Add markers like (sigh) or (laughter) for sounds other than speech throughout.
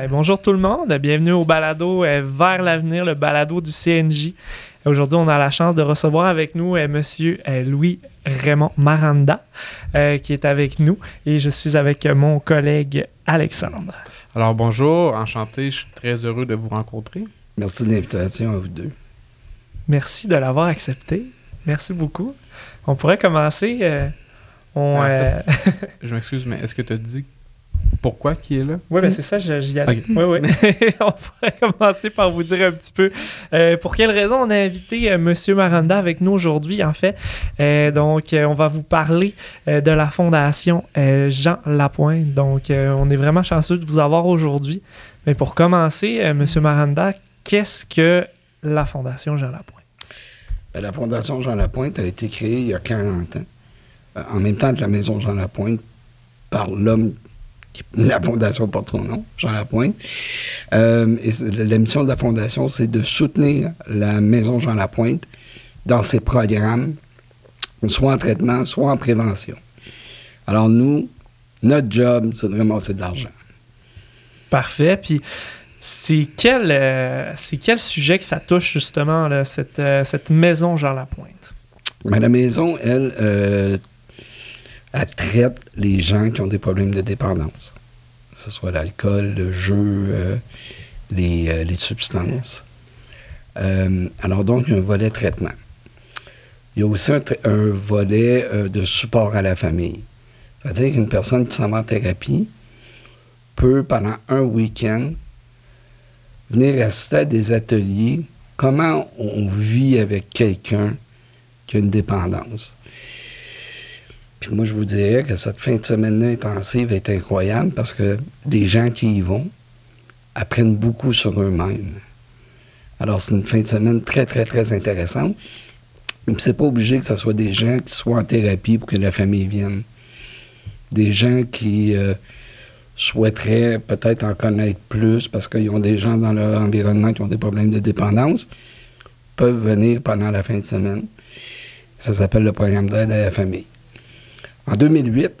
Ben, bonjour tout le monde, bienvenue au balado euh, Vers l'avenir, le balado du CNJ. Aujourd'hui, on a la chance de recevoir avec nous euh, Monsieur euh, Louis Raymond Maranda, euh, qui est avec nous, et je suis avec euh, mon collègue Alexandre. Alors bonjour, enchanté, je suis très heureux de vous rencontrer. Merci de l'invitation à vous deux. Merci de l'avoir accepté. Merci beaucoup. On pourrait commencer. euh, on, En euh, (laughs) Je m'excuse, mais est-ce que tu as dit pourquoi qui est là? Oui, ben c'est ça, j'y allais. Ok. Oui, oui. (laughs) on pourrait commencer par vous dire un petit peu euh, pour quelle raison on a invité euh, Monsieur Maranda avec nous aujourd'hui, en fait. Euh, donc, on va vous parler euh, de la Fondation euh, Jean Lapointe. Donc, euh, on est vraiment chanceux de vous avoir aujourd'hui. Mais pour commencer, euh, Monsieur Maranda, qu'est-ce que la Fondation Jean Lapointe? Ben, la Fondation Jean Lapointe a été créée il y a 40 ans, euh, en même temps que la Maison Jean Lapointe, par l'homme la Fondation porte son nom, Jean Lapointe. Euh, et la mission de la Fondation, c'est de soutenir la Maison Jean Lapointe dans ses programmes, soit en traitement, soit en prévention. Alors nous, notre job, c'est de ramasser de l'argent. Parfait. Puis, c'est quel, euh, c'est quel sujet que ça touche justement, là, cette, euh, cette maison Jean Lapointe? Mais la maison, elle, euh, elle traite les gens qui ont des problèmes de dépendance. Que ce soit l'alcool, le jeu, euh, les, euh, les substances. Euh, alors donc, il y a un volet traitement. Il y a aussi un, un volet de support à la famille. C'est-à-dire qu'une personne qui s'en va en thérapie peut, pendant un week-end, venir assister à des ateliers. Comment on vit avec quelqu'un qui a une dépendance. Puis moi, je vous dirais que cette fin de semaine-là intensive est incroyable parce que les gens qui y vont apprennent beaucoup sur eux-mêmes. Alors, c'est une fin de semaine très, très, très intéressante. C'est pas obligé que ce soit des gens qui soient en thérapie pour que la famille vienne. Des gens qui euh, souhaiteraient peut-être en connaître plus parce qu'ils ont des gens dans leur environnement qui ont des problèmes de dépendance, peuvent venir pendant la fin de semaine. Ça s'appelle le programme d'aide à la famille. En 2008,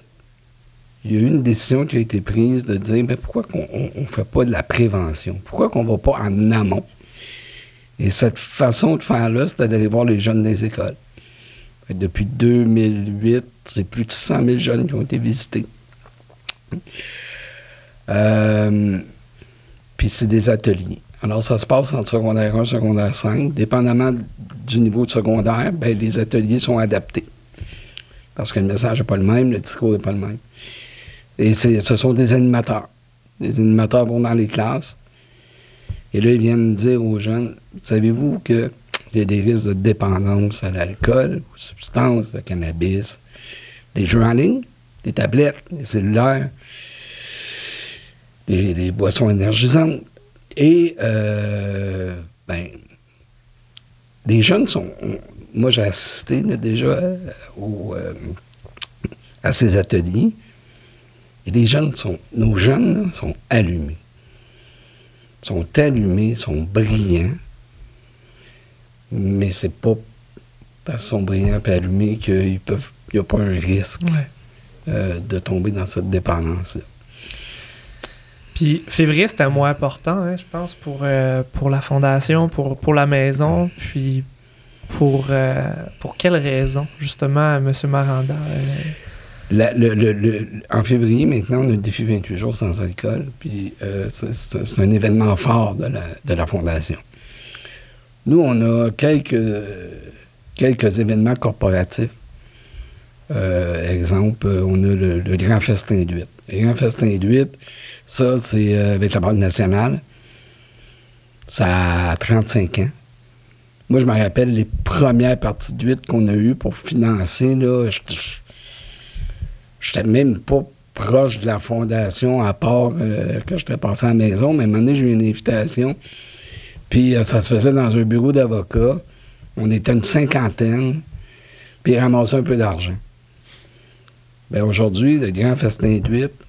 il y a eu une décision qui a été prise de dire mais pourquoi on ne fait pas de la prévention? Pourquoi qu'on ne va pas en amont? Et cette façon de faire-là, c'était d'aller voir les jeunes des écoles. Depuis 2008, c'est plus de 100 000 jeunes qui ont été visités. Euh, Puis c'est des ateliers. Alors, ça se passe entre secondaire 1 secondaire 5. Dépendamment du niveau de secondaire, ben, les ateliers sont adaptés. Parce que le message n'est pas le même, le discours n'est pas le même. Et ce sont des animateurs. Les animateurs vont dans les classes. Et là, ils viennent dire aux jeunes savez-vous qu'il y a des risques de dépendance à l'alcool, aux substances, au cannabis, les jeux en ligne, les tablettes, les cellulaires, les, les boissons énergisantes. Et, euh, ben, les jeunes sont. Moi, j'ai assisté là, déjà euh, au, euh, à ces ateliers. Et les jeunes sont. Nos jeunes là, sont allumés. sont allumés, sont brillants. Mais c'est pas parce qu'ils sont brillants et allumés qu'ils peuvent. Il n'y a pas un risque euh, de tomber dans cette dépendance-là. Puis février, c'est un mois important, hein, je pense, pour, euh, pour la fondation, pour, pour la maison. Puis pour, euh, pour justement, M. Maranda? euh, le- le- le- en février, maintenant, on a le défi 28 jours sans alcool. Puis euh, c'est- un événement fort de la, de la Fondation. Nous, on a quelques, quelques événements corporatifs. Euh, exemple, on a le, Grand Festin d'huîtres. Le Grand Festin d'huîtres, ça, c'est avec la Banque nationale. Ça a 35 ans. Moi, je me rappelle les premières parties d'huîtres qu'on a eues pour financer, là, J'étais même pas proche de la fondation, à part euh, que j'étais passé à la maison, mais à un moment donné, j'ai eu une invitation. Puis euh, ça se faisait dans un bureau d'avocat. On était une cinquantaine, puis ils ramassaient un peu d'argent. Bien, aujourd'hui, le grand festin d'huîtres,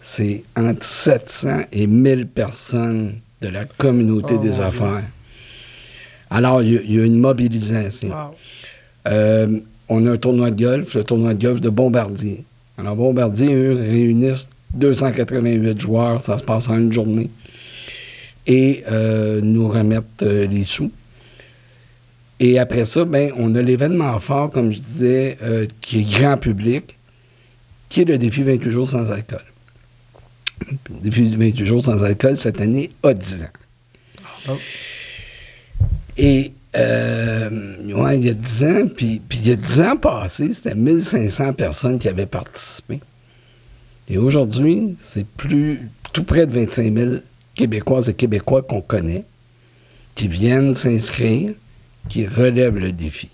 c'est entre 700 et 1000 personnes de la communauté Oh, des affaires. Alors, il y a- il y, a une mobilisation. Euh, on a un tournoi de golf, le tournoi de golf de Bombardier. Alors, Bombardier, eux, réunissent 288 joueurs, ça se passe en une journée. Et euh, nous remettre euh, les sous. Et après ça, ben, on a l'événement fort, comme je disais, qui est grand public, qui est le défi 28 jours sans alcool. Le défi 28 jours sans alcool, cette année, a 10 ans. Oh. Et euh, ouais, il y a 10 ans, puis, puis il y a 10 ans passés, c'était 1500 personnes qui avaient participé. Et aujourd'hui, c'est plus tout près de 25 000 Québécoises et Québécois qu'on connaît qui viennent s'inscrire, qui relèvent le défi,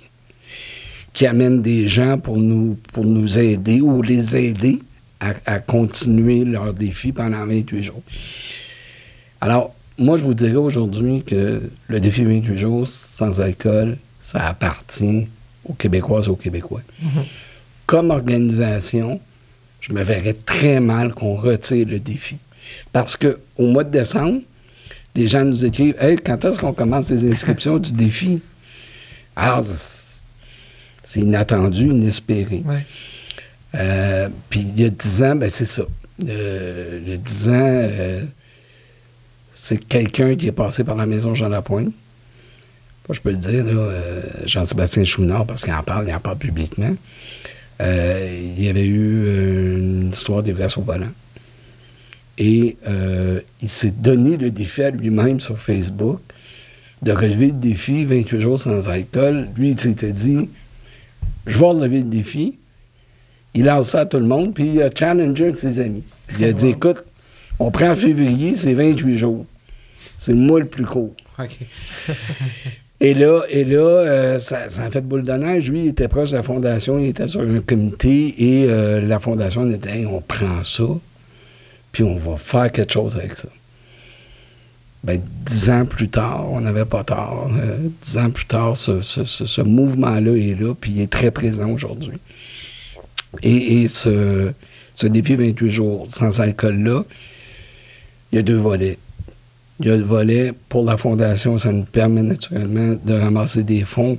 qui amènent des gens pour nous, pour nous aider ou les aider à, à continuer leur défi pendant 28 jours. Alors, moi, je vous dirais aujourd'hui que le défi 28 jours sans alcool, ça appartient aux Québécoises et aux Québécois. Comme organisation, je me verrais très mal qu'on retire le défi. Parce que au mois de décembre, les gens nous écrivent Hey, quand est-ce qu'on commence les inscriptions du défi? Alors, (laughs) c'est c'est inattendu, inespéré. Ouais. Euh, Puis il y a 10 ans, ben c'est ça. Euh, il y a 10 ans, euh, c'est quelqu'un qui est passé par la maison Jean Lapointe. Je peux le dire, euh, Jean-Sébastien Chouinard, parce qu'il en parle, il en parle publiquement. Euh, il y avait eu euh, une histoire d'ivresse au volant. Et il s'est donné le défi à lui-même sur Facebook de relever le défi 28 jours sans alcool. Lui, il s'était dit Je vais relever le défi. Il lance ça à tout le monde, puis il a challengé de ses amis. Il a dit Écoute, on prend en février, c'est 28 jours. C'est le mois le plus court. (laughs) Et là, et là euh, ça, ça a fait boule de neige. Lui, il était proche de la fondation, il était sur un comité et euh, la fondation a dit Hey, on prend ça, puis on va faire quelque chose avec ça. Ben, dix ans plus tard, on n'avait pas tard. Euh, dix ans plus tard, ce, ce- ce- ce mouvement-là est là, puis il est très présent aujourd'hui. Et, et ce, ce défi 28 jours sans alcool-là, il y a deux volets. Il y a le volet pour la fondation, ça nous permet naturellement de ramasser des fonds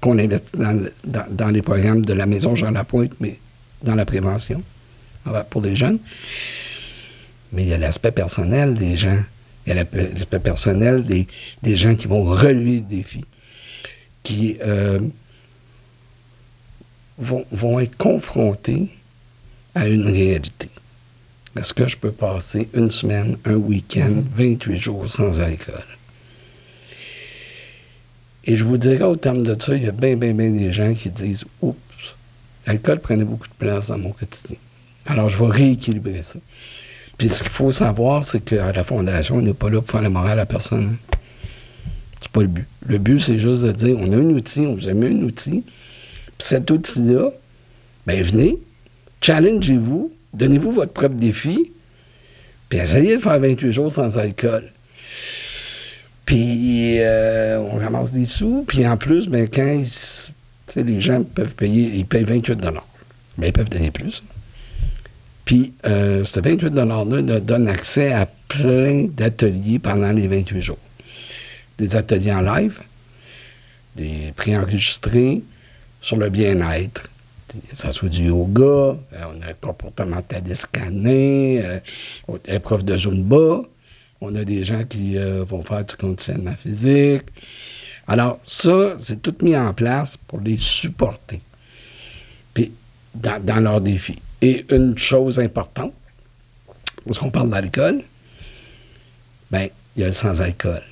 qu'on investit dans, le- dans- dans les programmes de la Maison Jean Lapointe, mais dans la prévention pour les jeunes. Mais il y a l'aspect personnel des gens. Il y a l'aspect personnel des, des gens qui vont relever le défi, qui euh, vont, vont être confrontés à une réalité. Est-ce que je peux passer une semaine, un week-end, 28 jours sans alcool? Et je vous dirais, au terme de ça, il y a bien, bien, bien des gens qui disent Oups, l'alcool prenait beaucoup de place dans mon quotidien. Alors, je vais rééquilibrer ça. Puis, ce qu'il faut savoir, c'est qu'à la Fondation, on n'est pas là pour faire la morale à personne. hein. C'est pas le but. Le but, c'est juste de dire on a un outil, on vous a mis un outil. Puis cet outil-là, ben venez, challengez-vous, donnez-vous votre propre défi, puis essayez de faire 28 jours sans alcool. Puis euh, on ramasse des sous, puis en plus, ben, quand les gens peuvent payer, ils payent 28 Ben, ils peuvent donner plus. Puis euh, ce 28 $-là donne accès à plein d'ateliers pendant les 28 jours. Des ateliers en live, des préenregistrés sur le bien-être, ça soit du yoga, euh, on a un comportementaliste canin, euh, épreuve de Zumba, on a des gens qui euh, vont faire du conditionnement physique. Alors, ça, c'est tout mis en place pour les supporter. Puis, dans, dans leurs défis. Et une chose importante, parce qu'on parle d'alcool, ben, il y a le sans-alcool.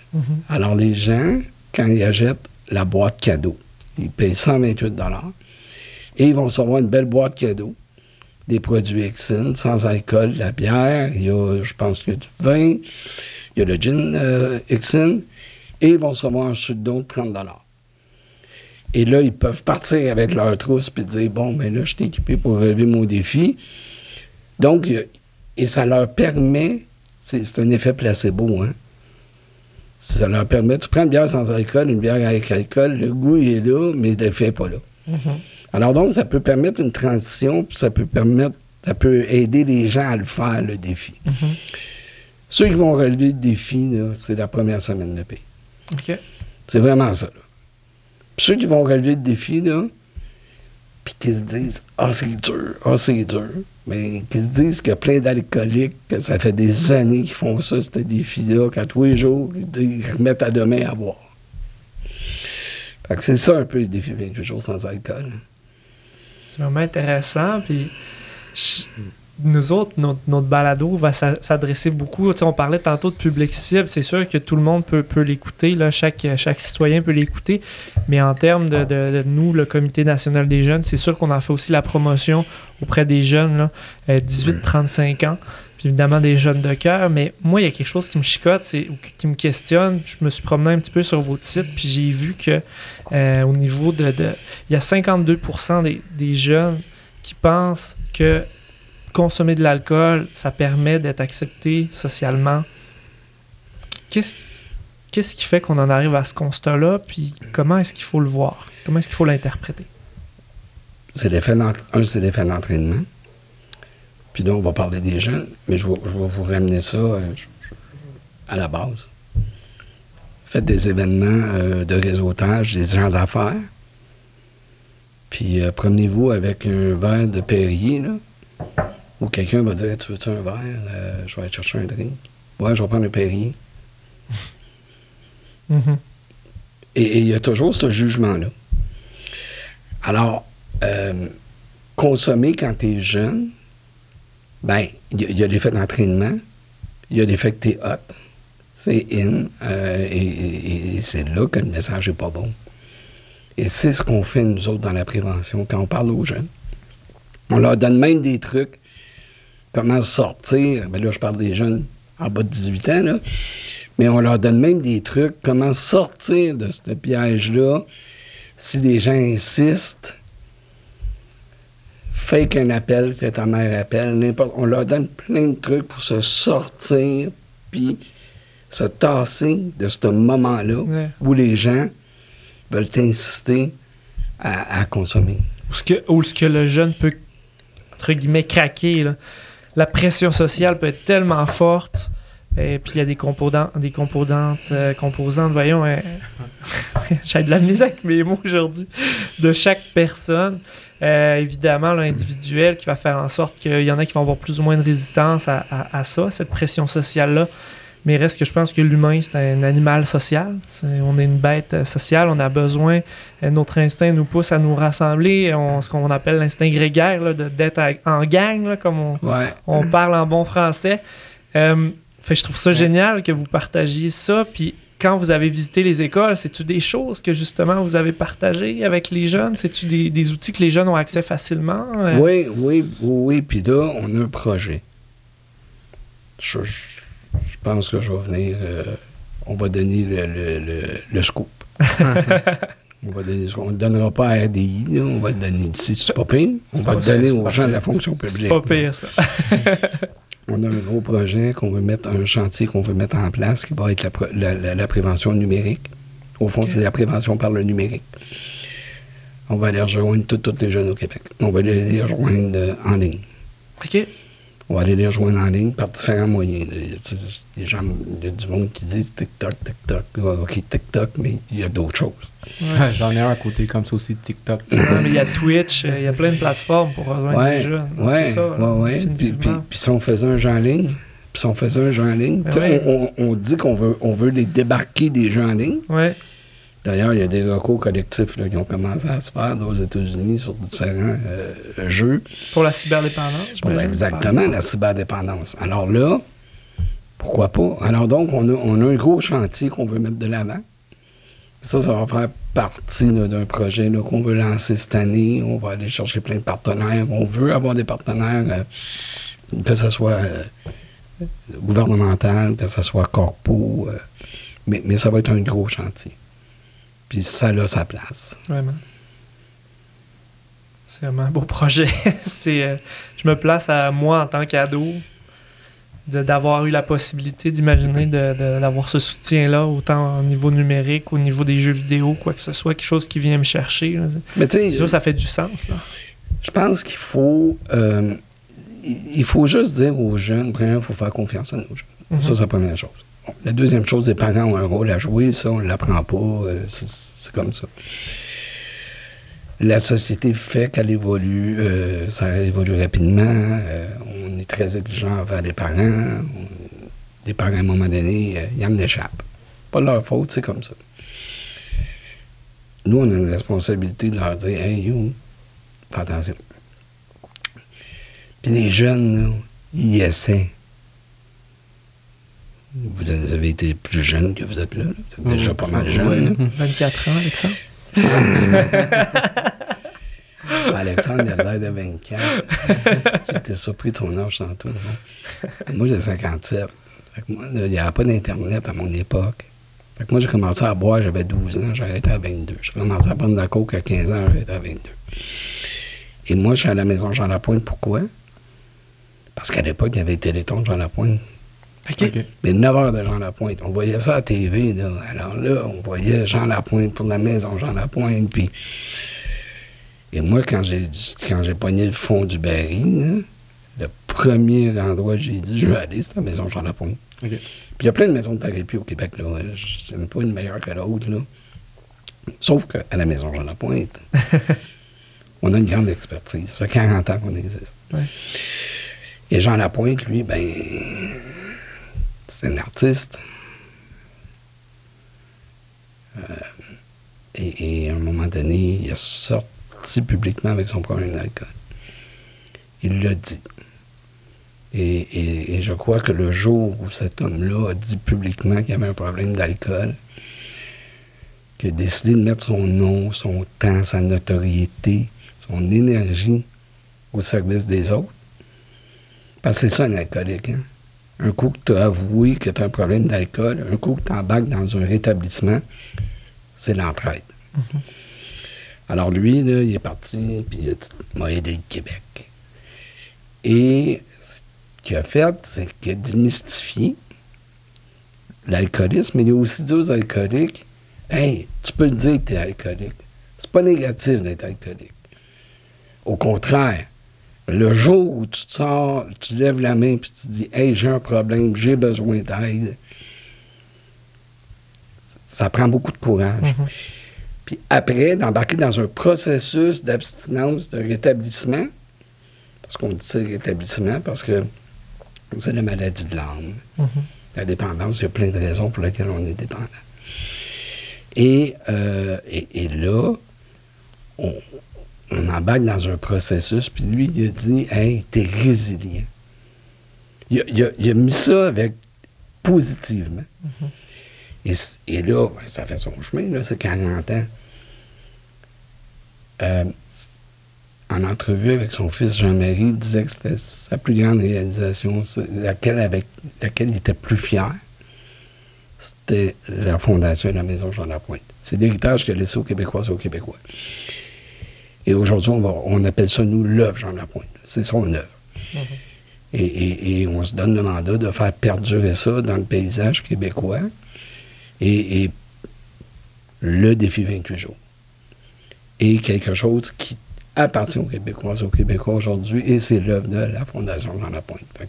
Alors, les gens, quand ils achètent la boîte cadeau, ils payent 128 et ils vont recevoir une belle boîte cadeau, des produits Exine, sans alcool, la bière, il y a, je pense qu'il y a du vin, il y a le gin euh, et ils vont recevoir un sucre d'eau de 30 Et là, ils peuvent partir avec leur trousse et dire, bon, ben là, je suis équipé pour relever mon défi. Donc, et ça leur permet, c'est un effet placebo, hein, ça leur permet, tu prends une bière sans alcool, une bière avec alcool, le goût est là, mais l'effet n'est pas là. Mhm. Alors donc, ça peut permettre une transition, puis ça peut permettre, ça peut aider les gens à le faire, le défi. Mhm. Ceux qui vont relever le défi, c'est la première semaine de paix. OK. C'est vraiment ça. là. Puis ceux qui vont relever le défi, là, puis qui se disent Ah, c'est dur, ah, c'est dur. Mais qui se disent qu'il y a plein d'alcooliques, que ça fait des années qu'ils font ça, ce défi-là, qu'à tous les jours, ils remettent à demain à boire. Fait que c'est ça un peu le défi 28 jours sans alcool. C'est vraiment intéressant. Puis nous autres, notre, balado va s'adresser beaucoup. on parlait tantôt de public cible. C'est sûr que tout le monde peut, peut l'écouter. Chaque, chaque citoyen peut l'écouter. Mais en termes de, de, nous, le Comité national des jeunes, c'est sûr qu'on en fait aussi la promotion auprès des jeunes, 18-35 euh, ans. Puis évidemment des jeunes de cœur. Mais moi, il y a quelque chose qui me chicote, c'est, qui me questionne. Je me suis promené un petit peu sur votre site, puis j'ai vu que euh, au niveau de, Il y a 52 des, des jeunes qui pensent que consommer de l'alcool, ça permet d'être accepté socialement. Qu'est-ce qu'est-ce qui fait qu'on en arrive à ce constat-là, puis comment est-ce qu'il faut le voir? Comment est-ce qu'il faut l'interpréter? C'est l'effet un, c'est l'effet d'entraînement. Puis donc, on va parler des jeunes, mais je vais, vous ramener ça euh, à la base. Faites des événements euh, de réseautage, des gens d'affaires. Puis euh, promenez-vous avec un verre de Perrier, là. Ou quelqu'un va dire Tu veux-tu un verre? Euh, Je vais aller chercher un drink. Ouais, je vais prendre un Perrier. (laughs) Mm-hmm. Et il y a toujours ce jugement-là. Alors, consommer quand tu es jeune, ben, il y, a des faits d'entraînement, il y a des faits que tu es hot, c'est in, euh, et, c'est là que le message n'est pas bon. Et c'est ce qu'on fait, nous autres, dans la prévention, quand on parle aux jeunes. On leur donne même des trucs comment sortir? Ben là, je parle des jeunes en bas de 18 ans, là. Mais on leur donne même des trucs, comment sortir de ce piège-là. Si les gens insistent, fake un appel que ta mère appelle, n'importe. On leur donne plein de trucs pour se sortir, puis se tasser de ce moment-là où les gens veulent t'inciter à, consommer. Ou ce, que, ce que le jeune peut, entre guillemets, craquer. Là la pression sociale peut être tellement forte. Et puis il y a des composants, des composantes, euh, composantes, voyons, euh, (laughs) j'ai de la misère avec mes mots aujourd'hui, de chaque personne. Euh, évidemment, l'individuel qui va faire en sorte qu'il y en a qui vont avoir plus ou moins de résistance à, à ça, cette pression sociale-là. Mais reste que je pense que l'humain, c'est un animal social. on est une bête euh, sociale. On a besoin, euh, notre instinct nous pousse à nous rassembler. On, ce qu'on appelle l'instinct grégaire, d'être en gang, comme on, on, parle en bon français. Euh, fait, je trouve ça génial que vous partagiez ça. Puis quand vous avez visité les écoles, c'est-tu des choses que justement vous avez partagées avec les jeunes? C'est-tu des, outils que les jeunes ont accès facilement? Oui, oui, oui. Puis là, on a un projet. je je pense que je vais venir. Euh, on va donner le, (laughs) scoop. on va ne le donnera pas à RDI, on va le donner ici. C'est pas pire. On va le donner aux gens de la fonction publique. C'est pas pire, ça. (laughs) on a un gros projet qu'on veut mettre, un chantier qu'on veut mettre en place qui va être la, prévention numérique. Au fond, c'est la prévention par le numérique. On va aller rejoindre tous les jeunes au Québec. On va aller les rejoindre euh, en ligne. OK. On va aller les rejoindre en ligne par différents moyens. Les gens, il y a du monde qui disent TikTok, TikTok. OK, TikTok, mais il y a d'autres choses. J'en ai un à côté comme ça aussi, TikTok. mais il y a Twitch, euh, il y a plein de plateformes pour rejoindre les jeunes. Ouais, c'est ça. Ouais, Puis, si on faisait un jeu en ligne, puis si on faisait un jeu en ligne, ben on, on, dit qu'on veut, on veut les débarquer des jeux en ligne. Ouais. D'ailleurs, il y a des locaux collectifs qui ont commencé à se faire aux États-Unis sur différents euh, jeux. Pour la cyberdépendance, Exactement, la cyberdépendance. Alors là, pourquoi pas? Alors donc, on a, on a un gros chantier qu'on veut mettre de l'avant. Ça, ça va faire partie d'un projet qu'on veut lancer cette année. On va aller chercher plein de partenaires. On veut avoir des partenaires, euh, que ce soit euh, gouvernemental, que ce soit corpo. mais, mais ça va être un gros chantier. Puis ça a sa place. Vraiment. C'est vraiment un beau projet. (laughs) c'est, euh, je me place à moi en tant qu'ado, d'avoir eu la possibilité d'imaginer d'avoir ce soutien-là, autant au niveau numérique, au niveau des jeux vidéo, quoi que ce soit, quelque chose qui vient me chercher. Mais c'est sûr, ça fait du sens. Je pense qu'il faut. Euh, il faut juste dire aux jeunes, premièrement, il faut faire confiance à nos jeunes. Mm-hmm. Ça, c'est la première chose la deuxième chose, les parents ont un rôle à jouer, ça, on ne l'apprend pas, euh, c'est comme ça. la société fait qu'elle évolue, euh, ça évolue rapidement. euh, on est très exigeant envers les parents. Les parents, à un moment donné, euh, ils en échappent. Pas de leur faute, c'est comme ça. Nous, on a une responsabilité de leur dire Hey, you, fais attention. Puis les jeunes, là, ils essaient. Vous avez été plus jeune que vous êtes là. Vous êtes déjà pas mal jeune. Ouais. (laughs) là. 24 ans, Alexandre. (laughs) Alexandre, il a l'air de 24. (laughs) J'étais surpris de son âge tantôt. là. Moi, j'ai 57. Fait que moi, il n'y avait pas d'Internet à mon époque. Fait que moi, j'ai commencé à boire, j'avais 12 ans, j'ai arrêté à 22. J'ai commencé à prendre de la coke à 15 ans, j'ai arrêté à 22. Et moi, je suis à la maison Jean Lapointe. Pourquoi? Parce qu'à l'époque, il y avait Téléthon de Jean Lapointe. OK. OK. Mais 9 heures de Jean Lapointe. On voyait ça à TV. Là. Alors là, on voyait Jean Lapointe pour la maison Jean Lapointe. Puis... Et moi, quand j'ai quand j'ai pogné le fond du baril, là, le premier endroit où j'ai dit je vais aller, c'était la maison Jean Lapointe. Puis il y a plein de maisons de thérapie au Québec. là. N'ai pas une meilleure que l'autre. là. Sauf qu'à la maison Jean Lapointe, (laughs) on a une grande expertise. Ça fait 40 ans qu'on existe. Ouais. Et Jean Lapointe, lui, ben, c'est un artiste. Euh, et, à un moment donné, il a sorti publiquement avec son problème d'alcool. Il l'a dit. Et, et- et je crois que le jour où cet homme-là a dit publiquement qu'il avait un problème d'alcool, qu'il a décidé de mettre son nom, son temps, sa notoriété, son énergie au service des autres, parce que c'est ça un alcoolique. Hein? Un coup que tu as avoué que tu as un problème d'alcool, un coup que tu embarques dans un rétablissement, c'est l'entraide. Alors lui, là, il est parti, puis il m'a aidé le Québec. Et ce qu'il a fait, c'est qu'il a démystifié l'alcoolisme, mais il a aussi dit aux alcooliques Hey, tu peux le dire que tu es alcoolique. C'est pas négatif d'être alcoolique. Au contraire, le jour où tu te sors, tu lèves la main puis tu dis Hey, j'ai un problème, j'ai besoin d'aide, ça prend beaucoup de courage. Mhm. Puis après, d'embarquer dans un processus d'abstinence, de rétablissement, parce qu'on dit rétablissement, parce que c'est la maladie de l'âme. Mhm. La dépendance, il y a plein de raisons pour lesquelles on est dépendant. Et, euh, et, et là, on, on embarque dans un processus, puis lui, il a dit Hey, t'es résilient. Il a, il a- il a mis ça avec positivement. et, c- et là, ben, ça fait son chemin, là, c'est 40 ans. Euh, en entrevue avec son fils Jean-Marie, il disait que c'était sa plus grande réalisation, laquelle, avec laquelle il était plus fier. C'était la fondation de la Maison Jean Lapointe. C'est l'héritage qu'il a laissé aux Québécois et aux Québécois. Et aujourd'hui, on, appelle ça, nous, l'œuvre Jean Lapointe. C'est son œuvre. et, et- et on se donne le mandat de faire perdurer ça dans le paysage québécois. Et, et le défi 28 jours. Et quelque chose qui appartient aux Québécois, aux Québécois aujourd'hui, et c'est l'œuvre de la Fondation Jean Lapointe. Fait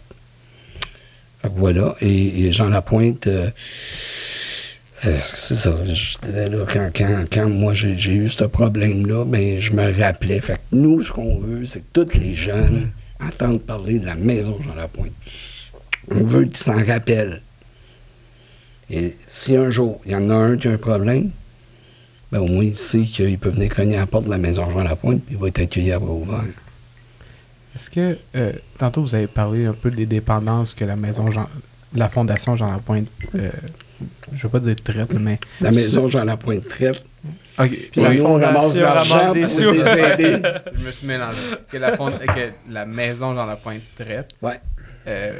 voilà. Et, et Jean Lapointe, euh, c'est c'est ça. là, quand, quand- quand moi j'ai eu ce problème-là, ben, je me rappelais. Fait nous, ce qu'on veut, c'est que tous les jeunes entendent parler de la maison Jean Lapointe. On veut qu'ils s'en rappellent. Et si un jour, il y en a un qui a un problème, ben au moins il sait qu'il peut venir cogner à la porte de la maison Jean Lapointe, puis il va être accueilli à bras ouverts. Est-ce que, euh, tantôt, vous avez parlé un peu des dépendances que la maison Jean, la Fondation Jean Lapointe, euh, je veux pas dire traite, mais. La maison Jean Lapointe traite. Ok, Puis la nous, on ramasse de l'argent ramasse des pour sous. les (laughs) aider. je me suis mélangé. Que la, fond- que la maison Jean Lapointe traite. Ouais. Euh,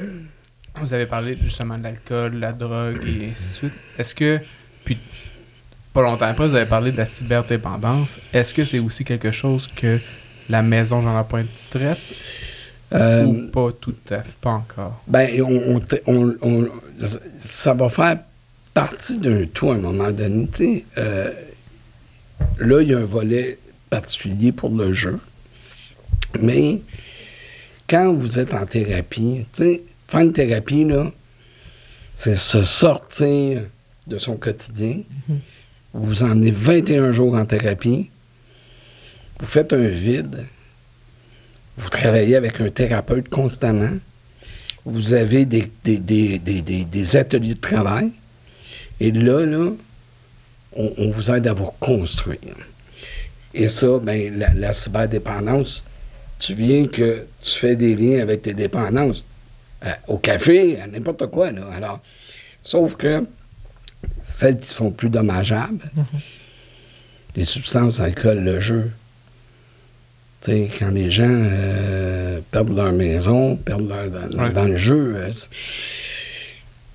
vous avez parlé justement de l'alcool, la drogue et ainsi de suite. Est-ce que, puis pas longtemps après, vous avez parlé de la cyberdépendance. Est-ce que c'est aussi quelque chose que la maison Jean Lapointe traite? Euh, ou pas tout à fait, pas encore? Ben, on, on t- on- on- ça va faire partie d'un tout à un moment donné. Euh, là, il y a un volet particulier pour le jeu. Mais quand vous êtes en thérapie, faire une thérapie, là, c'est se sortir de son quotidien. Vous en êtes 21 jours en thérapie. vous faites un vide, vous travaillez avec un thérapeute constamment, vous avez des, des, des- des- des- des ateliers de travail, et là, là, on, on vous aide à vous reconstruire. Et ça, ben, la, la cyberdépendance, tu viens que tu fais des liens avec tes dépendances. euh, au café, à n'importe quoi, là. Alors, sauf que celles qui sont plus dommageables, les substances, alcool, le jeu. Quand les gens euh, perdent leur maison, perdent leur, dans, Ouais. dans le jeu. euh,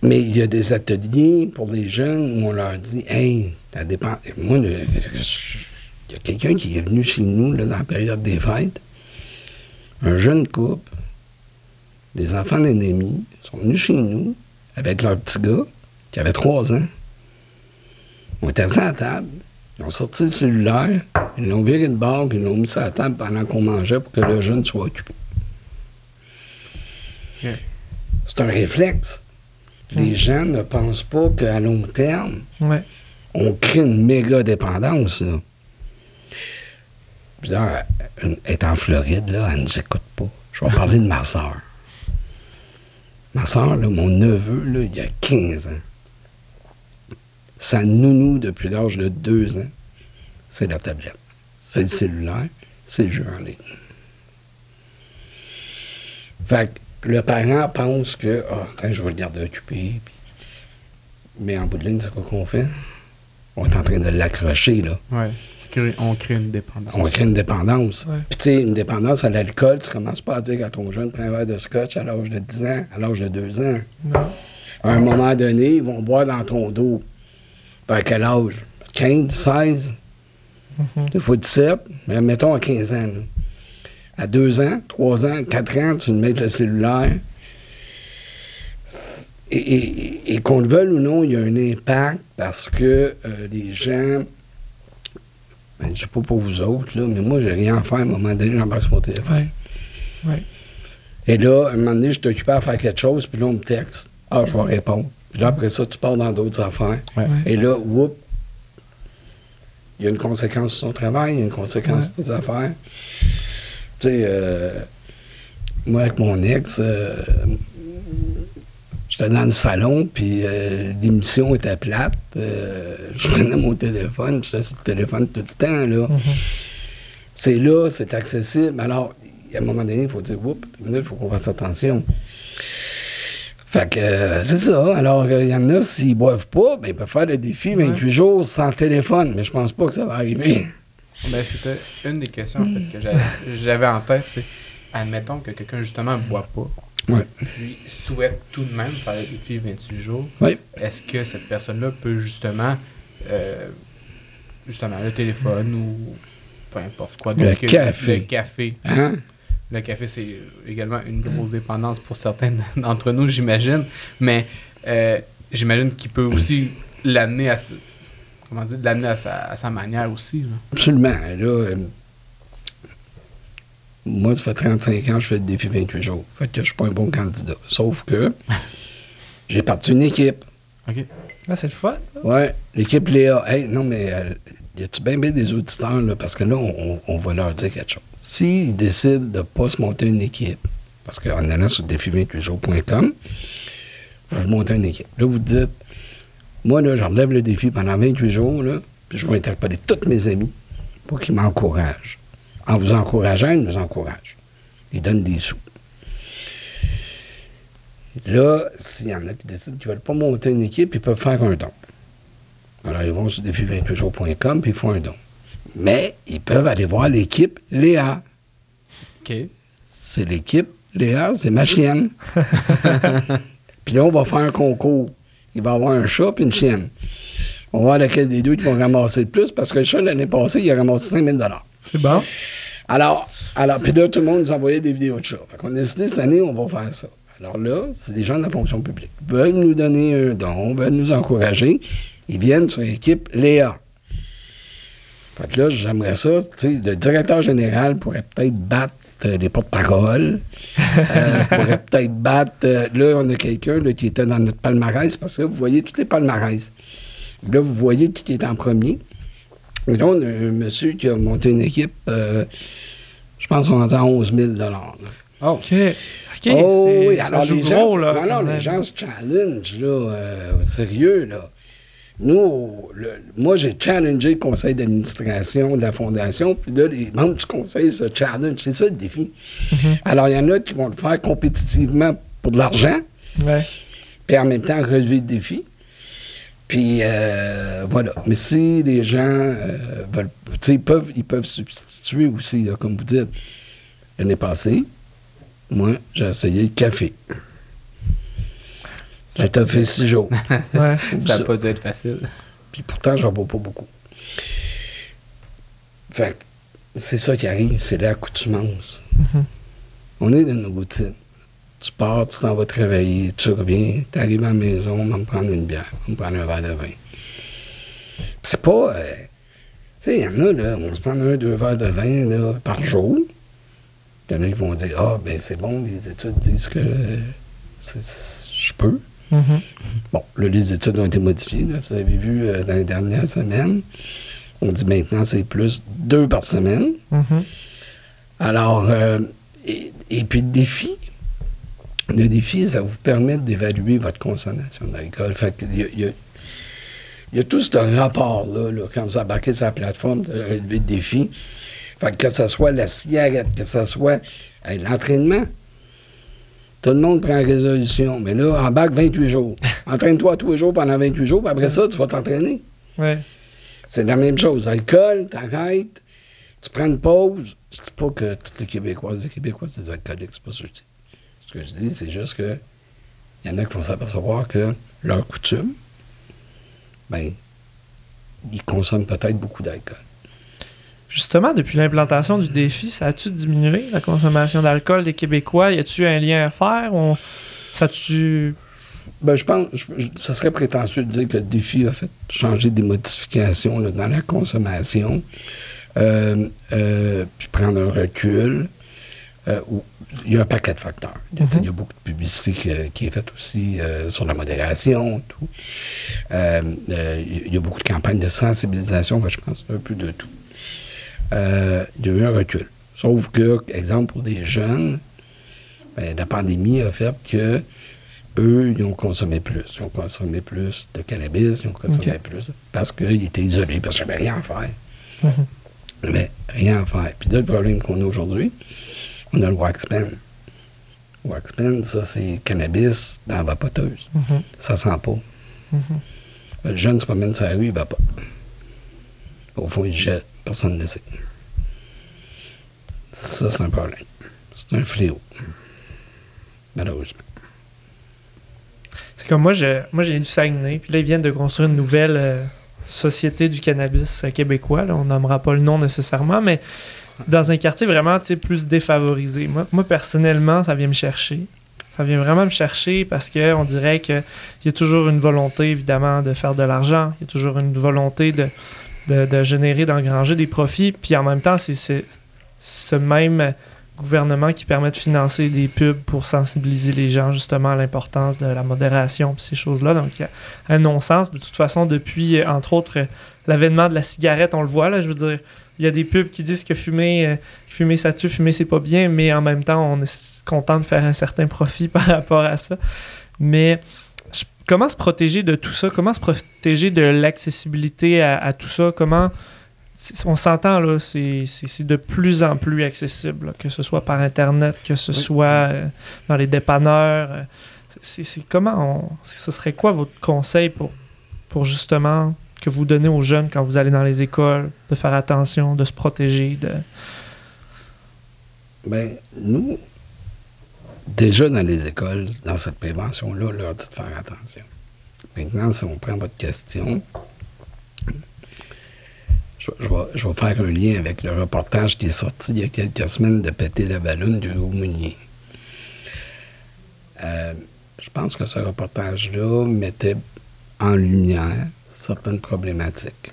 mais il y a des ateliers pour les jeunes où on leur dit Hey, ça dépend. Moi, le- il y a quelqu'un qui est venu chez nous là, dans la période des fêtes. Un jeune couple, des enfants d'ennemis, sont venus chez nous avec leur petit gars qui avait trois ans. On était assis à la table. Ils ont sorti le cellulaire, ils l'ont viré de bord, ils l'ont mis sur la table pendant qu'on mangeait pour que le jeune soit occupé. C'est un réflexe. Les Mm. gens ne pensent pas qu'à long terme, Ouais. on crée une méga dépendance. Là. Puis là, elle est en Floride, là, elle nous écoute pas. Je vais parler de ma soeur. Ma soeur, là, mon neveu, là, il y a 15 ans. Sa nounou depuis l'âge de 2 ans, c'est la tablette. C'est le cellulaire, c'est le jeu en ligne. Fait que le parent pense que ah, je vais le garder occupé. puis- Mais en bout de ligne, c'est quoi qu'on fait? On est en train de l'accrocher, là. Ouais. On crée une dépendance. On crée une dépendance. Ouais. Puis, tu sais, une dépendance à l'alcool, tu commences pas à dire à ton jeune, prends un verre de scotch à l'âge de 10 ans, à l'âge de 2 ans. Non. À un moment donné, ils vont boire dans ton dos. Puis à quel âge? 15, 16, Mhm. des fois 17, mais mettons à 15 ans. là. À 2 ans, 3 ans, 4 ans, tu mets le cellulaire. Et, et- et qu'on le veuille ou non, il y a un impact parce que euh, les gens. Ben, je sais pas pour vous autres, là, mais moi, j'ai rien à faire. À un moment donné, j'embarque sur mon téléphone. Ouais. Et là, à un moment donné, je suis occupé à faire quelque chose, puis là, on me texte. Ah, je vais répondre. Puis là, après ça, tu pars dans d'autres affaires. Ouais. Et là, whoop, il y a une conséquence sur ton travail, il y a une conséquence sur tes affaires. Tu sais, euh, moi, avec mon ex, euh, j'étais dans le salon, puis euh, l'émission était plate. (laughs) je prenais mon téléphone, j'étais sur le téléphone tout le temps, là. Mhm. C'est là, c'est accessible. Alors, à un moment donné, il faut dire, oups, il faut qu'on fasse attention. Fait que euh, c'est ça. Alors, il y en a, s'ils boivent pas, ben, ils peuvent faire le défi 28 jours sans téléphone. Mais je pense pas que ça va arriver. Ben, c'était une des questions en fait, que j'avais- j'avais en tête, c'est admettons que quelqu'un justement ne boit pas, Ouais. puis souhaite tout de même faire le défi 28 jours. Est-ce que cette personne-là peut justement, euh, justement, le téléphone ou peu importe quoi, Le euh, café. le café. Hein? Le café, c'est également une grosse dépendance pour certains (laughs) d'entre nous, j'imagine. Mais euh, j'imagine qu'il peut aussi l'amener à, comment dire, l'amener à sa, à sa manière aussi. là. Absolument. Là, euh, moi, ça fait 35 ans que je fais le défi 28 jours. Fait que je suis pas un bon candidat. Sauf que (laughs) j'ai parti une équipe. OK. Ah, c'est le fun. ça? Ouais, l'équipe Léa. Hey, non, mais euh, y a-tu bien bien des auditeurs, là? Parce que là, on, on va leur dire quelque chose. S'ils décident de ne pas se monter une équipe, parce qu'en allant sur défi28jours.com, vous montez une équipe. Là, vous dites, moi, là, je relève le défi pendant 28 jours, là, puis je vais interpeller tous mes amis pour qu'ils m'encouragent. En vous encourageant, ils nous encouragent. Ils donnent des sous. Là, s'il y en a qui décident qu'ils ne veulent pas monter une équipe, ils peuvent faire un don. Alors, ils vont sur défi28jours.com puis ils font un don. Mais ils peuvent aller voir l'équipe Léa. OK. C'est l'équipe Léa, c'est ma chienne. (laughs) puis là, on va faire un concours. Il va avoir un chat puis une chienne. On va voir lequel des deux qui vont ramasser le plus parce que le chat, l'année passée, il a ramassé 5 000 C'est bon. alors, alors puis là, tout le monde nous envoyait des vidéos de chats. Fait qu'on a décidé cette année, on va faire ça. Alors là, c'est des gens de la fonction publique. Ils veulent nous donner un don, veulent nous encourager. Ils viennent sur l'équipe Léa. Fait que là, j'aimerais ça, tu sais, le directeur général pourrait peut-être battre euh, les porte-paroles. Euh, (laughs) pourrait peut-être battre. euh, là, on a quelqu'un qui était dans notre palmarès, parce que là, vous voyez tous les palmarès. Là, vous voyez qui est en premier. Et là, on a un monsieur qui a monté une équipe, euh, je pense qu'on est à 11 000 là. Oh, OK. OK, Oh oui, alors les gros, gens, là. non, non, les gens se challenge, là, euh, au sérieux, là. Nous, le- moi, j'ai challengé le conseil d'administration de la fondation, puis là, les membres du conseil se challenge. C'est ça le défi. Mhm. Alors, il y en a qui vont le faire compétitivement pour de l'argent, Ouais. puis en même temps relever le défi. Puis euh, voilà. Mais si les gens euh, veulent, tu sais, ils peuvent, ils peuvent substituer aussi, là, comme vous dites. L'année passée, moi, j'ai essayé le café. J'ai fait six jours. (laughs) Ouais. ça n'a pas dû être facile. Puis pourtant, j'en bois pas beaucoup. Fait que c'est ça qui arrive, c'est l'accoutumance. Mhm. On est dans une routine. Tu pars, tu t'en vas travailler, tu reviens, tu arrives à la maison, on va me prendre une bière, on va me prendre un verre de vin. Puis C'est pas. euh, tu sais, il y en a, là, on se prendre un, deux verres de vin là, par jour. Il y en a qui vont dire Ah, ben c'est bon, les études disent que euh, je peux. Mhm. Bon, là, les études ont été modifiées. Là, vous avez vu euh, dans les dernières semaines. On dit maintenant c'est plus deux par semaine. Mhm. Alors, euh, et, et puis le défi, le défi, ça vous permet d'évaluer votre consommation d'alcool. Fait y il y a- il y a tout ce rapport-là, là, quand vous embarquez sur la plateforme, de relever le défi. Fait que, que ce soit la cigarette, que ce soit l'entraînement. Tout le monde prend résolution. Mais là, embarque 28 jours. (laughs) Entraîne-toi tous les jours pendant 28 jours, puis après ça, tu vas t'entraîner. Ouais. C'est la même chose. Alcool, t'arrêtes, tu prends une pause. Je dis pas que tous les Québécois, les Québécois, c'est des alcooliques, c'est pas ça que je dis. Ce que je dis, c'est juste que il y en a qui vont s'apercevoir que leur coutume, ben, ils consomment peut-être beaucoup d'alcool. Justement, depuis l'implantation du défi, ça a-tu diminué la consommation d'alcool des Québécois? Y a-tu un lien à faire? On... Ça a-tu. Ben, je pense, je- je- ce serait prétentieux de dire que le défi a fait changer des modifications là, dans la consommation, euh, euh, puis prendre un recul. euh, où- il y a un paquet de facteurs. Il y a, Mhm. il y a beaucoup de publicité qui, qui est faite aussi sur la modération, tout. Il y a beaucoup de campagnes de sensibilisation, ben, je pense un peu de tout. Euh, il y a eu un recul. Sauf que, exemple, pour des jeunes, ben, la pandémie a fait que eux, ils ont consommé plus. Ils ont consommé plus de cannabis, ils ont consommé plus parce qu'ils étaient isolés, parce qu'il n'y avait rien à faire. Mhm. Mais rien à faire. Puis là, le problème qu'on a aujourd'hui, on a le wax pen. Wax pen, ça, c'est cannabis dans la vapoteuse. Mhm. Ça sent pas. Mhm. Le jeune se promène sur la rue, il vapote. Au fond, il jette. Personne ne sait. Ça, c'est un problème. C'est un fléau. Malheureusement. C'est comme moi, je, moi j'ai du Saguenay, puis là, ils viennent de construire une nouvelle euh, société du cannabis euh, québécois. là. On nommera pas le nom nécessairement, mais dans un quartier vraiment plus défavorisé. Moi, moi, personnellement, ça vient me chercher. Ça vient vraiment me chercher parce que on dirait qu'il y a toujours une volonté, évidemment, de faire de l'argent. Il y a toujours une volonté de, de, de générer, d'engranger des profits. Puis en même temps, c'est ce même gouvernement qui permet de financer des pubs pour sensibiliser les gens justement à l'importance de la modération puis ces choses-là. Donc, il y a un non-sens. De toute façon, depuis, entre autres, l'avènement de la cigarette, on le voit, là, je veux dire, il y a des pubs qui disent que fumer, euh, fumer ça tue, fumer c'est pas bien, mais en même temps, on est content de faire un certain profit (laughs) par rapport à ça. Mais comment se protéger de tout ça? Comment se protéger de l'accessibilité à, à tout ça? Comment... On s'entend, là, c'est de plus en plus accessible, là, que ce soit par Internet, que ce Oui. soit euh, dans les dépanneurs. euh, c'est comment on, ce serait quoi votre conseil pour, pour justement que vous donnez aux jeunes quand vous allez dans les écoles, de faire attention, de se protéger, de... Ben, nous, déjà dans les écoles, dans cette prévention-là, on leur dit de faire attention. Maintenant, si on prend votre question, je, je vais, je vais faire un lien avec le reportage qui est sorti il y a quelques semaines de Péter la ballonne du Mounier. Euh, je pense que ce reportage-là mettait en lumière certaines problématiques.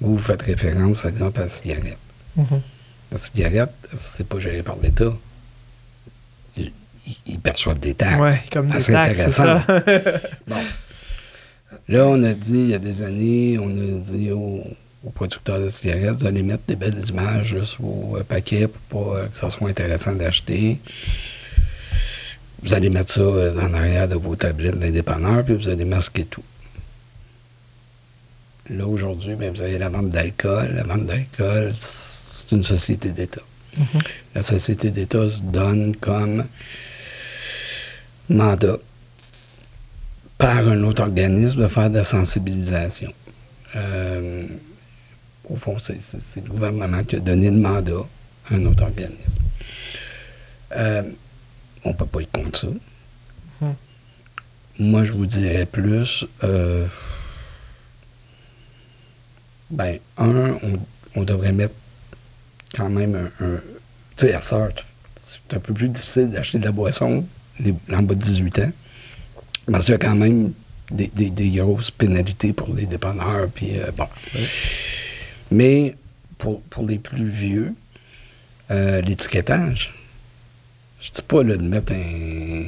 Vous, vous faites référence, par exemple, à la cigarette. Mhm. La cigarette, c'est pas géré par l'État. Ils, perçoivent des taxes. Ouais, comme des c'est taxes, c'est ça. (laughs) Bon. Là, on a dit, il y a des années, on a dit aux, aux producteurs de cigarettes, vous allez mettre des belles images là, sur vos euh, paquets pour pas euh, que ça soit intéressant d'acheter. Vous allez mettre ça euh, en arrière de vos tablettes d'indépendeurs, puis vous allez masquer tout. Là, aujourd'hui, ben, vous avez la vente d'alcool. La vente d'alcool, c'est une société d'État. Mhm. La société d'État se donne comme mandat par un autre organisme de faire de la sensibilisation. Euh, au fond, c'est le gouvernement qui a donné le mandat à un autre organisme. Euh, on ne peut pas être contre ça. Mhm. Moi, je vous dirais plus, euh, ben, un, on, on devrait mettre quand même un. un tu sais, c'est un peu plus difficile d'acheter de la boisson les, en bas de 18 ans. Parce qu'il y a quand même des, des- des grosses pénalités pour les dépanneurs. Puis, euh, bon. Mais pour, pour les plus vieux, euh, l'étiquetage, je dis pas là, de mettre un,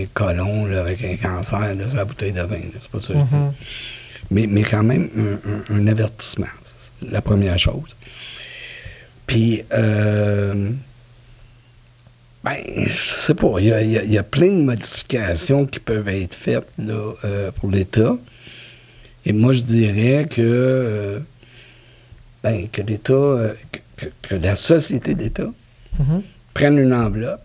un colon là, avec un cancer là, sur la bouteille de vin. C'est pas ça que je dis. Mhm. Mais, mais quand même, un, un- un avertissement. La première chose. Puis, euh, ben, je sais pas, il y a, y a- il y a plein de modifications qui peuvent être faites là, euh, pour l'État. Et moi, je dirais que, euh, ben, que l'État, euh, que, que- la société d'État Mhm. prenne une enveloppe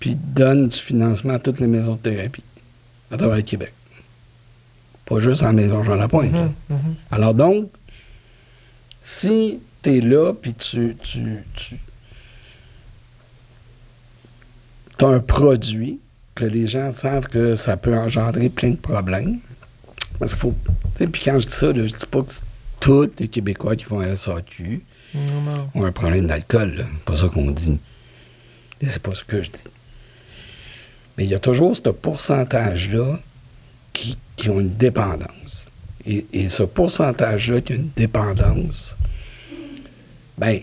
puis donne du financement à toutes les maisons de thérapie à travers le Québec. Pas juste en maison Jean Lapointe. là. Mhm. Mhm. Alors donc, si tu es là puis tu, tu, tu as un produit que les gens savent que ça peut engendrer plein de problèmes, parce qu'il faut... tu sais, Puis quand je dis ça, là, je dis pas que tous les Québécois qui vont à la SAQ Non, non. ont un problème d'alcool. pas ça qu'on dit. C'est pas ce que je dis. Mais il y a toujours ce pourcentage-là qui, qui ont une dépendance. Et, et ce pourcentage-là qui a une dépendance, ben,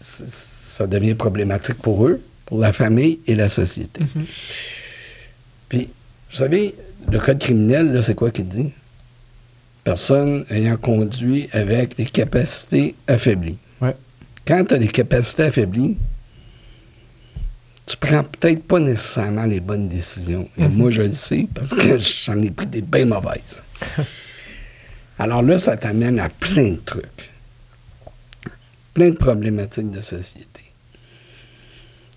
ça devient problématique pour eux, pour la famille et la société. Mhm. Puis, vous savez, le code criminel, là, c'est quoi qu'il dit? Personne ayant conduit avec des capacités affaiblies. Ouais. Quand tu as des capacités affaiblies, tu prends peut-être pas nécessairement les bonnes décisions. Et Mhm. moi, je le sais parce que (laughs) j'en ai pris des bien mauvaises. Alors là, ça t'amène à plein de trucs. Plein de problématiques de société.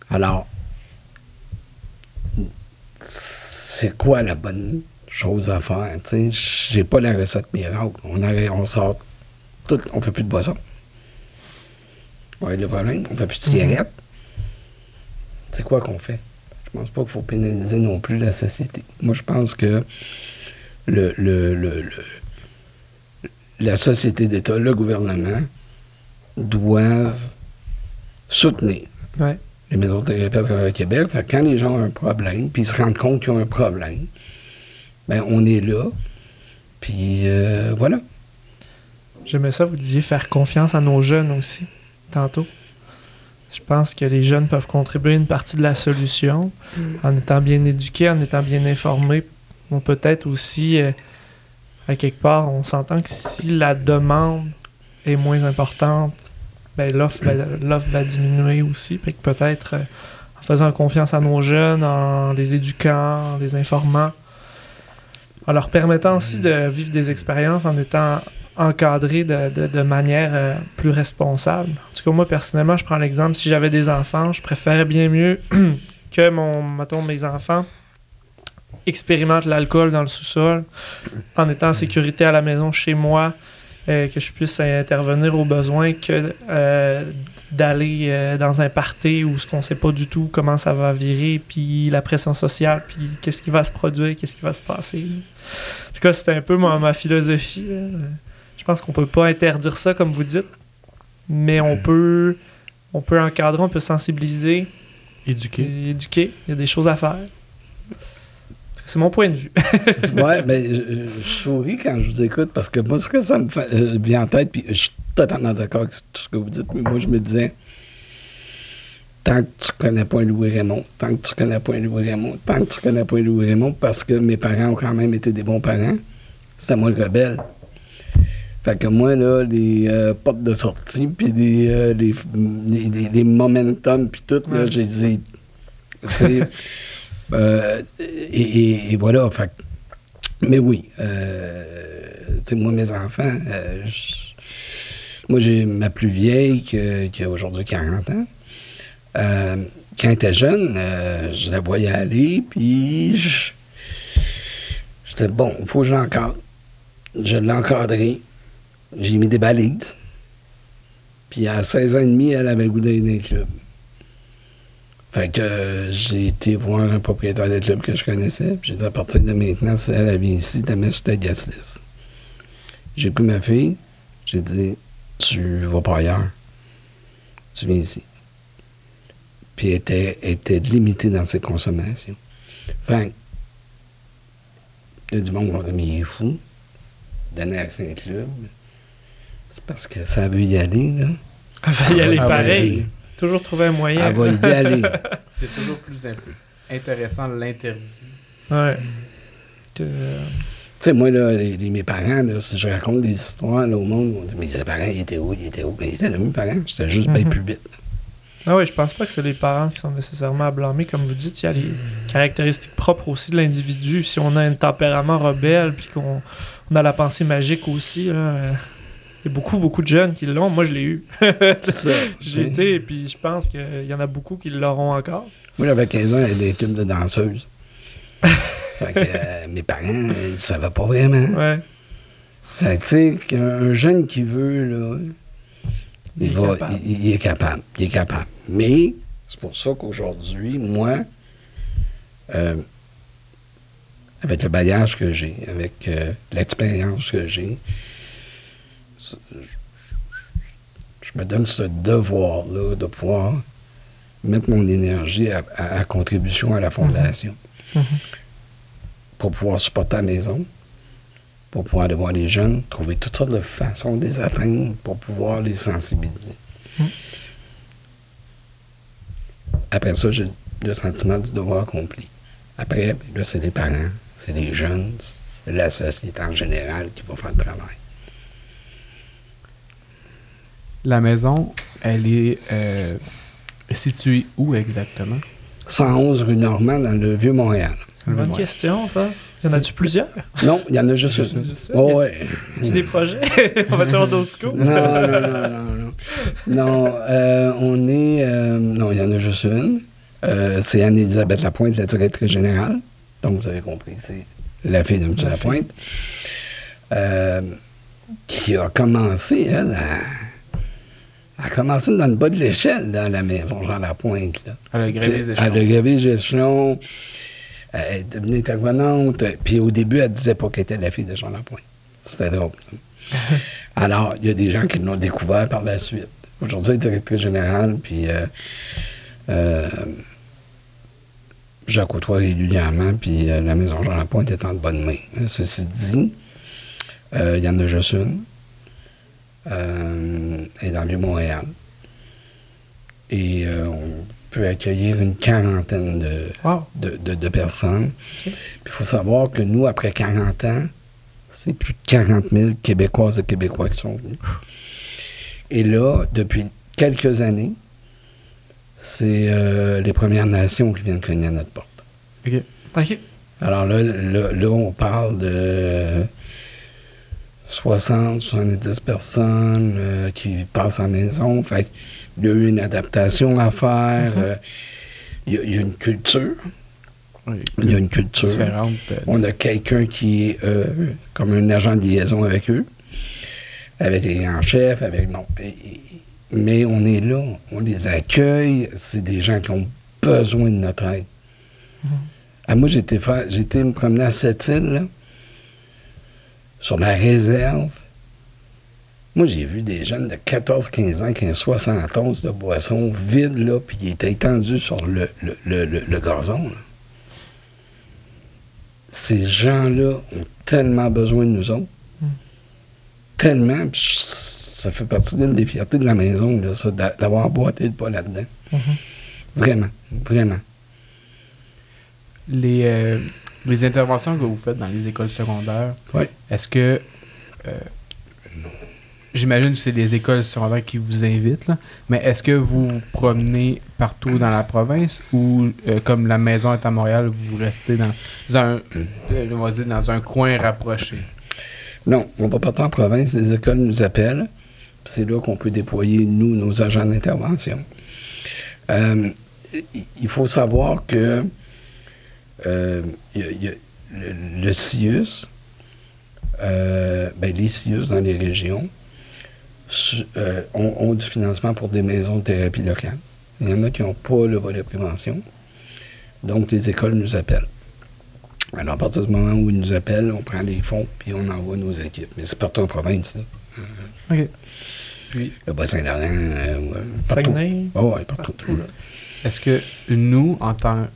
Alors, c'est quoi la bonne chose à faire? Tu sais, j'ai pas la recette miracle. On, arrête- on sort tout, on fait plus de boisson. Ouais, le problème, on fait plus de cigarettes. C'est quoi qu'on fait? Je pense pas qu'il faut pénaliser non plus la société. Moi, je pense que le, le- le- le- la société d'État, le gouvernement, doivent soutenir Ouais. Les maisons de thérapie à travers le Québec. Fait quand les gens ont un problème, puis ils se rendent compte qu'ils ont un problème, ben on est là. Puis euh, voilà. J'aimais ça, vous disiez faire confiance à nos jeunes aussi, tantôt. Je pense que les jeunes peuvent contribuer une partie de la solution en étant bien éduqués, en étant bien informés. On peut-être aussi, euh, à quelque part, on s'entend que si la demande est moins importante, ben l'offre va, va diminuer aussi. Peut-être euh, en faisant confiance à nos jeunes, en les éduquant, en les informant, en leur permettant aussi de vivre des expériences en étant encadrés de, de- de manière euh, plus responsable. En tout cas, moi, personnellement, je prends l'exemple, si j'avais des enfants, je préférais bien mieux (clears throat) que mon, mettons, mes enfants expérimentent l'alcool dans le sous-sol en étant en sécurité à la maison chez moi, euh, que je puisse intervenir aux besoins que euh, d'aller euh, dans un party où ce qu'on sait pas du tout comment ça va virer, puis la pression sociale, puis qu'est-ce qui va se produire, qu'est-ce qui va se passer. En tout cas, c'était un peu ma, ma philosophie. là. Je pense qu'on peut pas interdire ça, comme vous dites, mais on peut, on peut encadrer, on peut sensibiliser, Éduqué. et éduquer. Il y a des choses à faire. C'est mon point de vue. (laughs) ouais, mais je, je souris quand je vous écoute parce que moi, ce que ça me fait euh, vient en tête, puis je suis totalement d'accord avec tout ce que vous dites, mais moi, je me disais, tant que tu connais pas Louis Raymond, tant que tu connais pas Louis Raymond, tant que tu connais pas Louis Raymond, parce que mes parents ont quand même été des bons parents, c'était moi le rebelle. Fait que moi, là, les euh, portes de sortie, puis des, euh, momentum, puis tout, là, j'ai dit... euh, et, voilà, fait Mais oui, euh, moi, mes enfants, euh, moi, j'ai ma plus vieille qui, a- aujourd'hui 40 ans. Euh, quand elle était jeune, je la voyais aller, puis je, disais, bon, il faut que je l'encadre. Je l'ai. J'ai mis des balises. Puis à 16 ans et demi, elle avait le goût d'aller dans les clubs. Fait que euh, j'ai été voir un propriétaire de club que je connaissais. Puis j'ai dit, à partir de maintenant, si elle vient ici, sur ta guest list. J'ai pris ma fille. J'ai dit, tu vas pas ailleurs. Tu viens ici. Puis elle était, elle était limitée dans ses consommations. Fait que, il y a du monde mais il est fou. Donner accès à un club. C'est parce que ça veut y aller, là. Elle va y aller pareil. Toujours trouver un moyen. Elle va y aller. C'est toujours plus intéressant l'interdit. Ouais. Que- Tu sais, moi, là, les, les- mes parents, là, si je raconte des histoires là, au monde, on dit, mais les parents, ils étaient où? Ils étaient où? Ben, ils étaient là, mes parents? C'était juste bien Mhm. plus vite. Ah oui, je pense pas que c'est les parents qui sont nécessairement à blâmer. Comme vous dites, il y a les caractéristiques propres aussi de l'individu. Si on a un tempérament rebelle, puis qu'on on a la pensée magique aussi, là, euh, il y a beaucoup, beaucoup de jeunes qui l'ont. Moi, je l'ai eu. (laughs) J'ai été, puis je pense qu'il y en a beaucoup qui l'auront encore. Moi, j'avais 15 ans, j'avais des tubes de danseuse. (laughs) fait que euh, mes parents, ils ne savaient pas vraiment. Ouais. Fait que, tu sais, qu'un un jeune qui veut, là, il, Il est va. Il, il est capable. Il est capable. Mais c'est pour ça qu'aujourd'hui, moi, euh, avec le bagage que j'ai, avec euh, l'expérience que j'ai, je, me donne ce devoir-là de pouvoir mettre mon énergie à, à- à contribution à la fondation. Mhm. Pour pouvoir supporter la maison, pour pouvoir aller voir les jeunes, trouver toutes sortes de façons de les atteindre, pour pouvoir les sensibiliser. Mm. Après ça, j'ai le sentiment du devoir accompli. Après, là, c'est les parents, c'est les jeunes, c'est la société en général qui va faire le travail. La maison, elle est euh, située où exactement? 111 rue Normand, dans le Vieux-Montréal. C'est une bonne question, ça. Y en a-tu plusieurs? Non, il y en a juste une. Oh, ouais. A des projets? (laughs) on va faire d'autres scoops? Non, non, non, non, non. Non, euh, on est. euh, non, il y en a juste une. Euh, c'est Anne-Élisabeth Lapointe, la directrice générale. Donc, vous avez compris, c'est la fille de M. La Lapointe. Euh, qui a commencé, elle, à, a commencé dans le bas de l'échelle, dans la maison Jean Lapointe. Là. Elle a gravé les échelons. Elle a gravé les échelons. Elle est devenue intervenante. Puis au début, elle disait pas qu'elle était la fille de Jean Lapointe. C'était drôle. ça. (laughs) Alors, il y a des gens qui l'ont découvert par la suite. Aujourd'hui, elle est directrice générale, puis euh, euh, je la côtoie régulièrement, puis euh, la maison Jean Lapointe est en mains. Euh, Ceci dit, euh, il y en a juste une. Euh, est dans le Vieux-Montréal. Et euh, on peut accueillir une quarantaine de, Wow. de, de- de personnes. Il faut savoir que nous, après 40 ans, c'est plus de 40 000 Québécoises et Québécois qui sont venus. Et là, depuis quelques années, c'est euh, les Premières Nations qui viennent cogner à notre porte. OK. Alors là, là, là, on parle de 60, 70 personnes euh, qui passent la maison. Fait il y a eu une adaptation à faire. Mhm. euh, il y, a- il y a une culture. Oui. Il y a une culture. différente. euh, On a quelqu'un qui est euh, comme un agent de liaison avec eux, avec les en chef, avec. Et- mais on est là, on les accueille. C'est des gens qui ont besoin de notre aide. Mhm. Ah, moi, j'étais me promener à cette île, là, sur la réserve. Moi, j'ai vu des jeunes de 14-15 ans qui ont 60 onces de boissons vides, là, puis ils étaient étendus sur le, le, le- gazon. là. Ces gens-là ont tellement besoin de nous autres. Mm. Tellement, ça fait partie d'une des fiertés de la maison, là, ça, d'a- d'avoir boité le pas là-dedans. Mhm. Vraiment, vraiment. les, euh, les interventions que vous faites dans les écoles secondaires, Oui. est-ce que euh, j'imagine que c'est les écoles secondaires qui vous invitent, là, mais est-ce que vous vous promenez partout dans la province ou, euh, comme la maison est à Montréal, vous restez dans un, euh, on va dire, dans un coin rapproché? Non, on va partout en province, les écoles nous appellent. C'est là qu'on peut déployer, nous, nos agents d'intervention. Euh, il faut savoir que euh, il y a- il y a le, le CIUS, euh, ben, les CIUS dans les régions su- euh, ont, ont du financement pour des maisons de thérapie locale. Il y en a qui n'ont pas le volet prévention. Donc, les écoles nous appellent. Alors, à partir du moment où ils nous appellent, on prend les fonds puis on envoie nos équipes. Mais c'est partout en province, là. OK. Puis, Le Bas-Saint-Laurent, euh, ouais, partout. Saguenay? Oh, ouais, partout. Partout, là. est-ce que nous, en tant...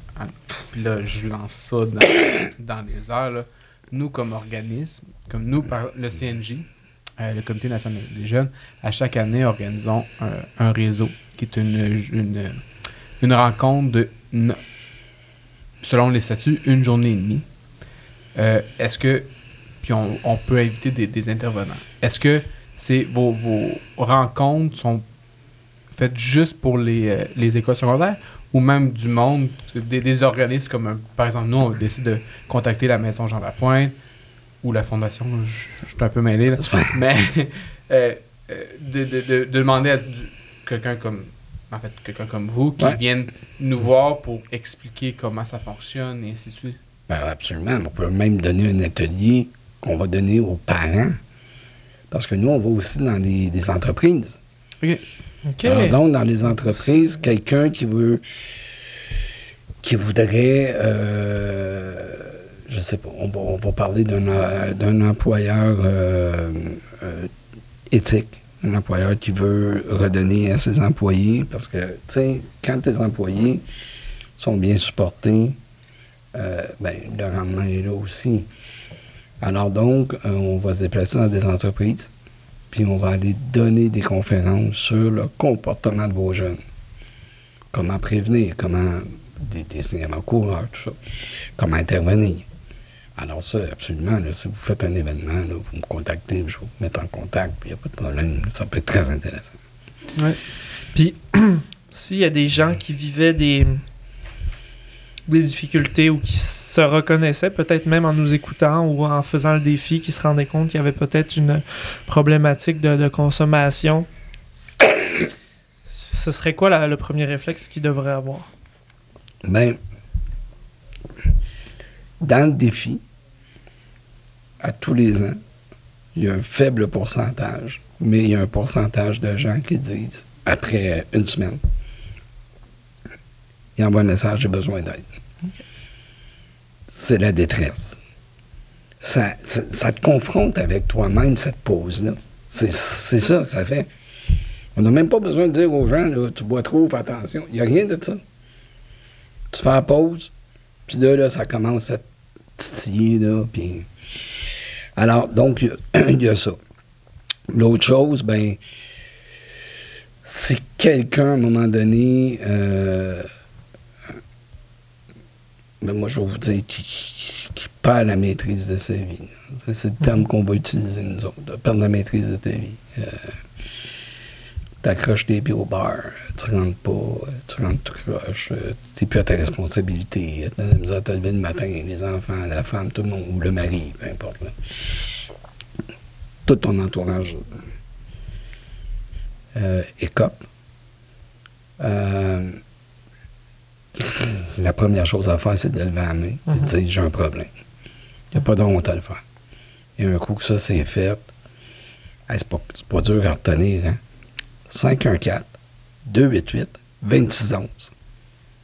Puis là, je lance ça dans, (coughs) dans les airs. Nous, comme organisme, comme nous, le CNJ, euh, le Comité national des jeunes, à chaque année, organisons un, réseau qui est une, une, une rencontre de, selon les statuts, une journée et demie. Euh, Est-ce que, puis on, on peut inviter des, des intervenants, est-ce que c'est vos, vos rencontres sont faites juste pour les, euh, les écoles secondaires ou même du monde, des, des organismes comme, euh, par exemple, nous, on décide de contacter la Maison Jean Lapointe ou la Fondation, je je suis un peu mêlé, là. mais (laughs) euh, euh, de, de- de- de demander à quelqu'un comme, en fait, quelqu'un comme vous qui Ouais. vienne nous voir pour expliquer comment ça fonctionne et ainsi de suite. Ben, absolument. On peut même donner un atelier qu'on va donner aux parents. Parce que nous, on va aussi dans les, des entreprises. Alors, donc, dans les entreprises, quelqu'un qui veut. qui voudrait. euh, je sais pas, on va, parler d'un employeur euh, euh, éthique. Un employeur qui veut redonner à ses employés. Parce que, tu sais, quand tes employés sont bien supportés, euh, ben, le rendement est là aussi. Alors donc, on va se déplacer dans des entreprises, puis on va aller donner des conférences sur le comportement de vos jeunes. Comment prévenir, comment des, des signalements coureurs, tout ça. Comment intervenir. Alors ça, absolument, si vous faites un événement, vous me contactez, je vais vous mettre en contact, puis il n'y a pas de problème. Ça peut être très intéressant. Puis, (clears throat) s'il y a des gens qui vivaient des, des difficultés ou qui se reconnaissaient, peut-être même en nous écoutant ou en faisant le défi, qui se rendaient compte qu'il y avait peut-être une problématique de, de consommation, (coughs) ce serait quoi la- le premier réflexe qu'ils devraient avoir? Ben, dans le défi, à tous les ans, il y a un faible pourcentage, mais il y a un pourcentage de gens qui disent, après une semaine, ils envoient un message, j'ai besoin d'aide. C'est la détresse. Ça, ça, te confronte avec toi-même, cette pause-là. C'est c'est ça que ça fait. On n'a même pas besoin de dire aux gens, là, tu bois trop, fais attention. Il n'y a rien de ça tu fais la pause, puis là, là, ça commence à titiller, là. Alors, donc, il y a- (clears throat) il y, a ça. L'autre chose, ben, si quelqu'un, à un moment donné, euh, ben, moi, je vais vous dire, qui, qui- perd la maîtrise de sa vie. C'est le terme qu'on va utiliser, nous autres, de perdre la maîtrise de ta vie. Euh, T'accroches tes pieds au bar, tu rentres pas, euh, tu rentres tout croche, euh, t'es plus à ta responsabilité, t'as la misère à te lever le matin, les enfants, la femme, tout le monde, ou le mari, peu importe. là. Tout ton entourage euh, écope. Euh, (coughs) la première chose à faire, c'est de lever la main et de Mhm. dire j'ai un problème. Il n'y a pas de honte à le faire. Et un coup que ça c'est fait, hey, c'est pas, dur à retenir, hein? 514 288 2611.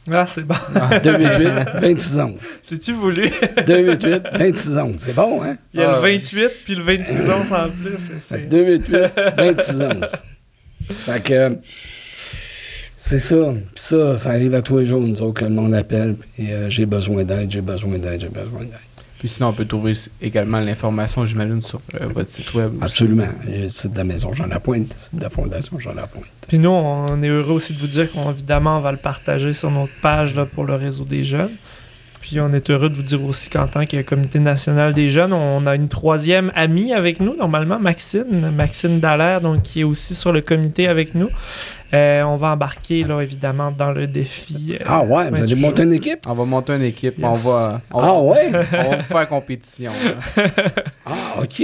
Ah, c'est bon. 288 2611. (laughs) C'est-tu voulu? (laughs) 288 2611. C'est bon, hein? Il y a Ah, le ouais. 28 puis le 26 ans en plus. c'est- Fait c'est- que 288 2611. Fait que euh, (laughs) c'est ça. Puis ça, ça arrive à tous les jours, nous autres, que le monde appelle. Et euh, j'ai besoin d'aide, j'ai besoin d'aide, j'ai besoin d'aide. Puis sinon, on peut trouver également l'information, j'imagine, sur euh, votre site web. Absolument. Euh, C'est de la maison Jean Lapointe, c'est de la Fondation Jean Lapointe. Puis nous, on est heureux aussi de vous dire qu'on évidemment on va le partager sur notre page là, pour le réseau des jeunes. Puis on est heureux de vous dire aussi qu'en tant que comité national des jeunes, on a une troisième amie avec nous, normalement, Maxine, Maxine Dallaire, donc qui est aussi sur le comité avec nous. Euh, on va embarquer, là, évidemment, dans le défi. euh, Ah ouais, vous allez 28 monter une équipe? On va monter une équipe. On va, on, Ah ouais? on va faire compétition. là. (laughs) Ah, OK.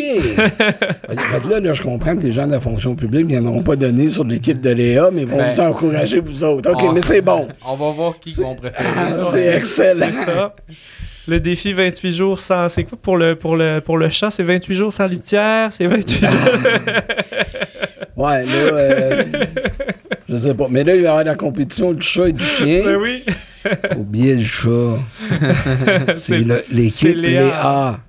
là, là, je comprends que les gens de la fonction publique ne viendront pas donner sur l'équipe de Léa, mais vont Ben, vous encourager, vous autres. OK, on- mais c'est bon. On va voir qui vont préférer. Ah, c'est excellent. C'est ça. Le défi 28 jours sans. C'est quoi pour le, pour le, pour le chat? C'est 28 jours sans litière? C'est 28 jours. (laughs) Ouais, là, euh, je sais pas. Mais là, il va y avoir la compétition du chat et du Ben chien. oui. (laughs) Oubliez le chat. (laughs) C'est l'équipe Léa. Léa.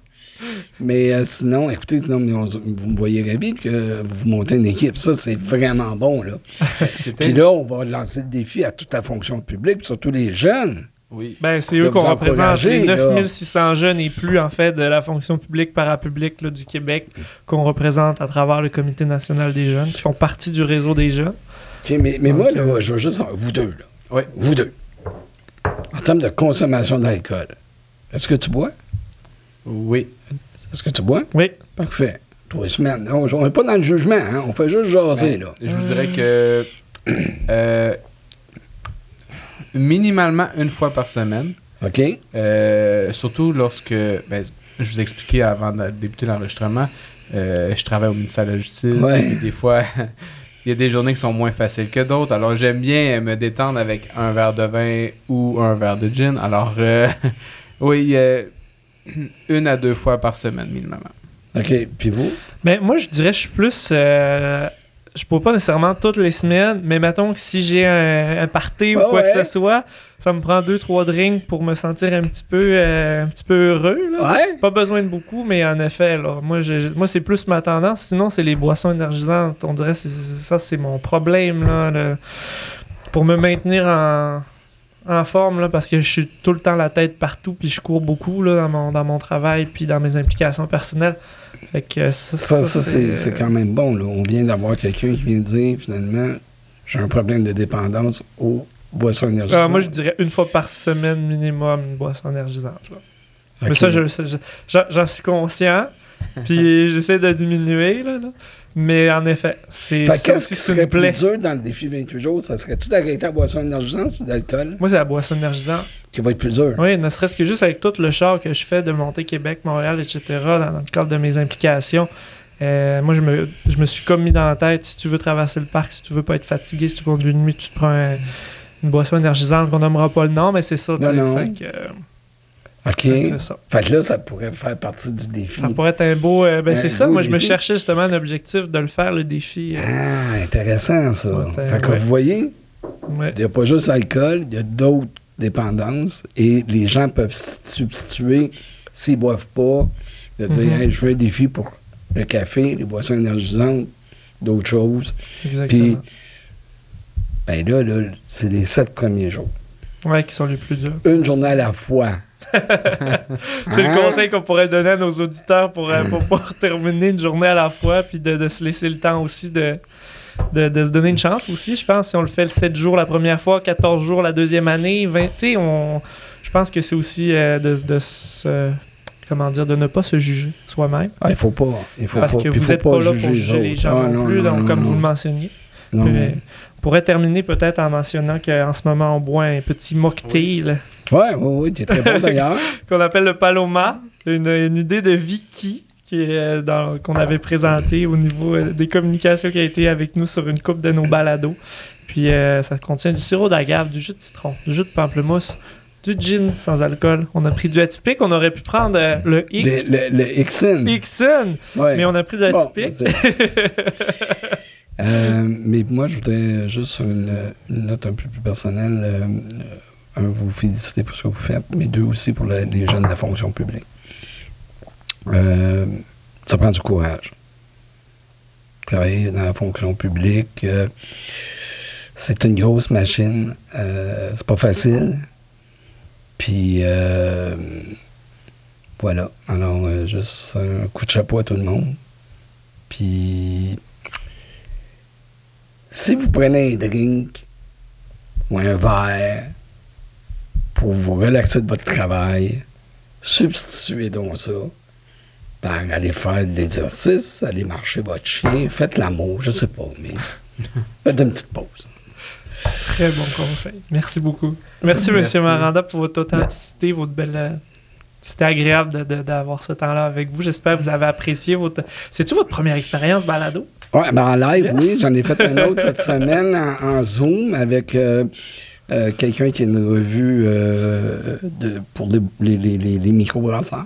Mais euh, sinon, écoutez, non, mais on- vous me voyez ravi que vous montez une équipe. Ça, c'est vraiment bon. Là. (laughs) Puis là, on va lancer le défi à toute la fonction publique, surtout les jeunes. Oui. Ben, c'est eux qu'on représente, les là. 9600 jeunes et plus, en fait, de la fonction publique, parapublique là, du Québec, qu'on représente à travers le Comité national des jeunes, qui font partie du réseau des jeunes. Mais, mais moi, là, je veux juste. Vous deux, là. Oui. Vous deux. En termes de consommation d'alcool, est-ce que tu bois? Oui. Est-ce que tu bois? Oui. Parfait. Trois semaines. On n'est pas dans le jugement, hein? On fait juste jaser, Ben, là. Je vous dirais que euh, minimalement une fois par semaine. OK? Euh, surtout lorsque, ben, je vous expliquais avant de débuter l'enregistrement, euh, je travaille au ministère de la Justice Ouais. et des fois, il y a des journées qui sont moins faciles que d'autres. Alors, j'aime bien me détendre avec un verre de vin ou un verre de gin. Alors, euh, (laughs) oui, euh, (clears throat) une à deux fois par semaine, minimum. OK. Puis vous? Mais moi, je dirais, je suis plus. euh, je peux pas nécessairement toutes les semaines, mais mettons que si j'ai un, un party ou quoi que ce soit, ça me prend deux, trois drinks pour me sentir un petit peu, euh, un petit peu heureux. Là. Ouais? Pas besoin de beaucoup, mais en effet, là, moi, je- moi c'est plus ma tendance. Sinon, c'est les boissons énergisantes. On dirait que ça, c'est mon problème. Là, le- pour me maintenir en, en forme, là, parce que je suis tout le temps la tête partout, puis je cours beaucoup là, dans, mon, dans mon travail, puis dans mes implications personnelles. Fait que ça, Ça, ça, c'est euh, c'est quand même bon. Là. On vient d'avoir quelqu'un qui vient dire, finalement, j'ai un problème de dépendance aux boissons énergisantes. Ah, moi, je dirais une fois par semaine minimum une boisson énergisante. là. Mais ça, je- je- j'en j'en suis conscient. (laughs) Puis j'essaie de diminuer. Là, là. Mais en effet, c'est ça qu'est-ce qui serait plus dur dans le défi 28 jours? Ça serait-tu d'arrêter la boisson énergisante ou d'alcool Moi, c'est la boisson énergisante. qui va être plus dur? Oui, ne serait-ce que juste avec tout le char que je fais de monter Québec, Montréal, etc., dans, le cadre de mes implications. euh, moi, je me, je me suis comme mis dans la tête, si tu veux traverser le parc, si tu veux pas être fatigué, si tu conduis une nuit, tu te prends un- une boisson énergisante qu'on nommera pas le nom, mais c'est ça. tu Non, sais, non. Fait que, euh, OK. c'est ça. Fait que là, ça pourrait faire partie du défi. Ça pourrait être un beau. euh, ben, c'est ça, moi, je me cherchais justement un objectif de le faire, le défi. euh, Ah, intéressant, ça. Ouais, fait que ouais. vous voyez, ouais. il n'y a pas juste l'alcool, il y a d'autres dépendances et les gens peuvent substituer s'ils ne boivent pas, de dire Mhm. Hey, je fais un défi pour le café, les boissons énergisantes, d'autres choses. Exactement. Puis, ben là, là c'est les sept premiers jours. Ouais, qui sont les plus durs. Une journée à la fois. (laughs) C'est Hein? le conseil qu'on pourrait donner à nos auditeurs pour, euh, pour pouvoir (laughs) terminer une journée à la fois, puis de, de se laisser le temps aussi de, de, de se donner une chance aussi. Je pense si on le fait le 7 jours la première fois, 14 jours la deuxième année, 20, tu sais, on, je pense que c'est aussi euh, de, de se. Comment dire, de ne pas se juger soi-même. Ah, il faut pas. Il faut Parce pas. que Puis vous n'êtes pas, là juger pour juger les gens Ah, non, plus, donc, non, comme non, vous le mentionniez. Non. Puis, on pourrait terminer peut-être en mentionnant qu'en ce moment, on boit un petit mocktail Ouais, oui, oui, tu es très bon d'ailleurs. (laughs) qu'on appelle le Paloma, une, une idée de Vicky qui est, euh, qu'on avait présentée au niveau euh, des communications qui a été avec nous sur une coupe de nos balados. Puis euh, ça contient du sirop d'agave, du jus de citron, du jus de pamplemousse, du gin sans alcool. On a pris du atypique, on aurait pu prendre euh, le le, Hick, le, le Ixon. Ixon, Ouais. mais on a pris de Bon, l'atypique. c'est- (laughs) Euh, mais moi, je voudrais juste sur une, une note un peu plus personnelle, un, vous féliciter pour ce que vous faites, mais deux aussi pour les jeunes de la fonction publique. Euh, ça prend du courage. Travailler dans la fonction publique, euh, c'est une grosse machine. Euh, c'est pas facile. Puis, voilà. Alors, juste un coup de chapeau à tout le monde. Puis, si vous prenez un drink ou un verre pour vous relaxer de votre travail, substituez donc ça par aller faire de l'exercice, aller marcher votre chien, faites l'amour, je sais pas, mais (laughs) faites une petite pause. Très bon conseil. Merci beaucoup. Merci, Merci. Monsieur Maranda, pour votre authenticité, votre belle. euh, C'était agréable de- de- d'avoir ce temps-là avec vous. J'espère que vous avez apprécié votre. C'est-tu votre première expérience balado? Ouais, ben en live, Yes. oui, j'en ai fait un autre cette (laughs) semaine en, en Zoom avec euh, euh, quelqu'un qui a une revue euh, de, pour des- les, les, les, les microbrasseurs,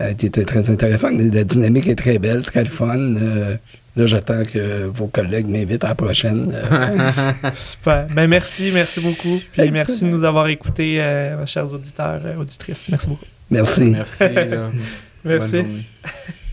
euh, qui était très intéressant. Mais la dynamique est très belle, très fun. Euh, là, j'attends que vos collègues m'invitent à la prochaine. (laughs) Super. Ben merci, merci beaucoup. Puis Excellent. merci de nous avoir écoutés, euh, chers auditeurs, auditrices. Merci beaucoup. merci. Merci. (laughs) Merci. (laughs)